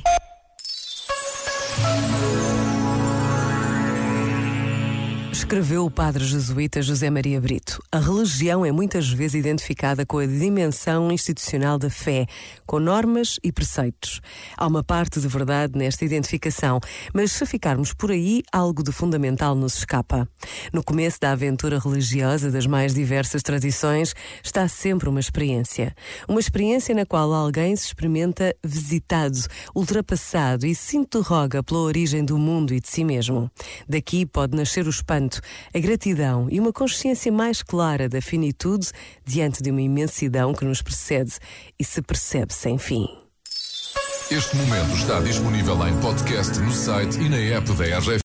santé. Escreveu o padre jesuíta José Maria Brito. A religião é muitas vezes identificada com a dimensão institucional da fé, com normas e preceitos. Há uma parte de verdade nesta identificação, mas se ficarmos por aí, algo de fundamental nos escapa. No começo da aventura religiosa das mais diversas tradições está sempre uma experiência. Uma experiência na qual alguém se experimenta visitado, ultrapassado e se interroga pela origem do mundo e de si mesmo. Daqui pode nascer o espanto a gratidão e uma consciência mais clara da finitude diante de uma imensidão que nos precede e se percebe sem fim. Este momento está disponível em podcast no site e na app da RGF.